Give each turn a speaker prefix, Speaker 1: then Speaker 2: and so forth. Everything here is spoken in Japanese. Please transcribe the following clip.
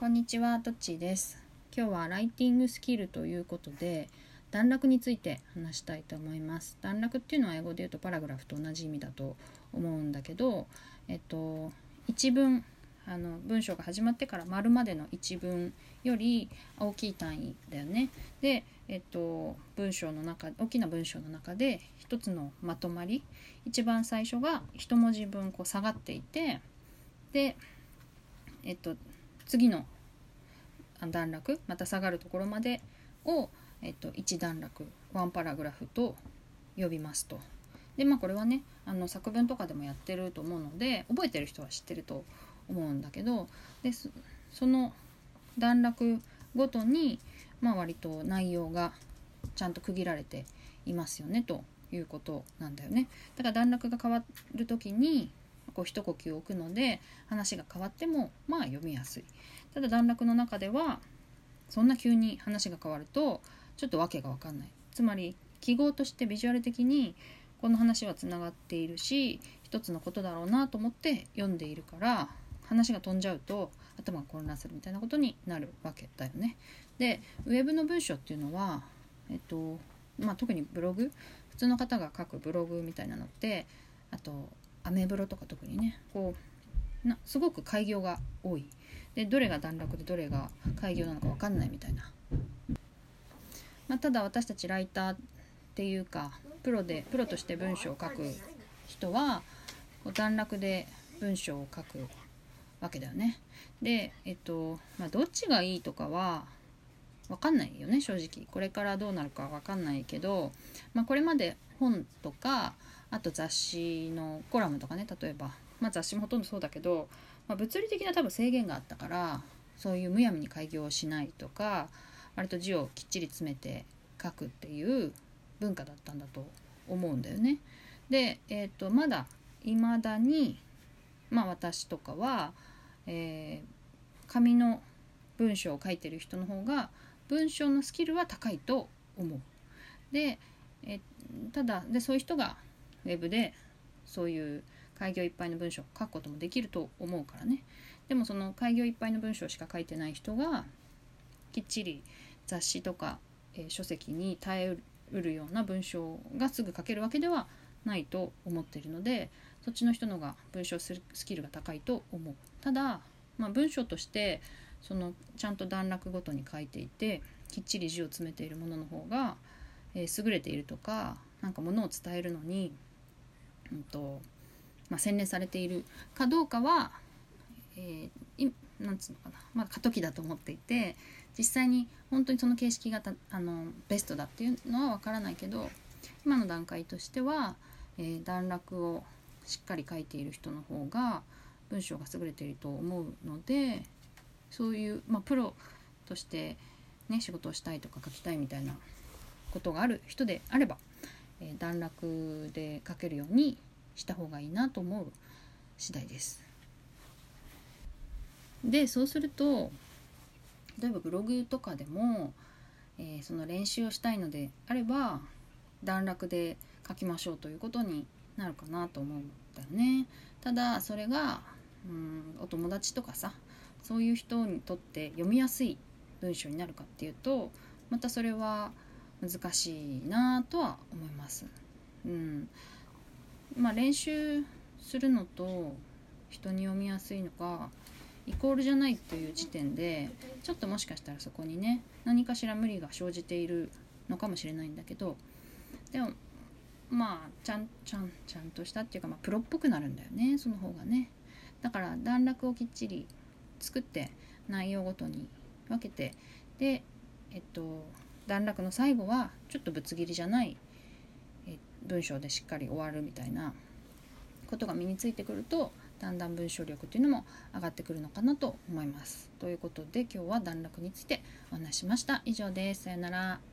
Speaker 1: こんにちは、とっちーです。今日はライティングスキルということで段落について話したいと思います。段落っていうのは英語で言うとパラグラフと同じ意味だと思うんだけど、えっと一文あの文章が始まってから丸までの一文より大きい単位だよね。で、えっと文章の中大きな文章の中で一つのまとまり一番最初が一文字分こう下がっていてでえっと次の段落また下がるところまでを、えっと、1段落ワンパラグラフと呼びますと。でまあこれはねあの作文とかでもやってると思うので覚えてる人は知ってると思うんだけどでその段落ごとに、まあ、割と内容がちゃんと区切られていますよねということなんだよね。だから段落が変わる時にこう一呼吸置くので話が変わってもまあ読みやすい。ただ段落の中ではそんな急に話が変わるとちょっと訳が分かんないつまり記号としてビジュアル的にこの話はつながっているし一つのことだろうなと思って読んでいるから話が飛んじゃうと頭が混乱するみたいなことになるわけだよね。でウェブの文章っていうのは、えっとまあ、特にブログ普通の方が書くブログみたいなのってあとアメブロとか特にね。こう。なすごく開業が多い。でどれが段落でどれが開業なのか分かんないみたいな、まあ、ただ私たちライターっていうかプロでプロとして文章を書く人は段落で文章を書くわけだよね。でえっとまあどっちがいいとかは分かんないよね正直これからどうなるか分かんないけど、まあ、これまで本とかあと雑誌のコラムとかね例えば、まあ、雑誌もほとんどそうだけどまあ、物理的な多分制限があったからそういうむやみに開業しないとか割と字をきっちり詰めて書くっていう文化だったんだと思うんだよね。で、えーと、まだいまだに、まあ、私とかは、えー、紙の文章を書いてる人の方が文章のスキルは高いと思う。で、えただでそういう人がウェブでそういう開業いっぱいの文章を書くこともできると思うからねでもその開業いっぱいの文章しか書いてない人がきっちり雑誌とか、えー、書籍に耐えうるような文章がすぐ書けるわけではないと思っているのでそっちの人のが文章するスキルが高いと思うただ、まあ、文章としてそのちゃんと段落ごとに書いていてきっちり字を詰めているものの方が、えー、優れているとか何かものを伝えるのに、うんとまあ、洗練されているかどうかは、えー、なんつうのかな、まあ、過渡期だと思っていて実際に本当にその形式があのベストだっていうのは分からないけど今の段階としては、えー、段落をしっかり書いている人の方が文章が優れていると思うのでそういう、まあ、プロとして、ね、仕事をしたいとか書きたいみたいなことがある人であれば、えー、段落で書けるようにした方がいいなと思う次第です。でそうすると例えばブログとかでも、えー、その練習をしたいのであれば段落で書きましょうということになるかなと思うんだよね。ただそれがうんお友達とかさそういう人にとって読みやすい文章になるかっていうとまたそれは難しいなとは思います。うん、まあ、練習するのと人に読みやすいのかイコールじゃないという時点でちょっともしかしたらそこにね何かしら無理が生じているのかもしれないんだけどでもまあちゃんちゃんちゃんとしたっていうか、まあ、プロっぽくなるんだよねその方がねだから段落をきっちり作って内容ごとに分けてでえっと段落の最後はちょっとぶつ切りじゃない文章でしっかり終わるみたいなことが身についてくるとだんだん文章力っていうのも上がってくるのかなと思います。ということで今日は段落についてお話しました。以上です。さよなら。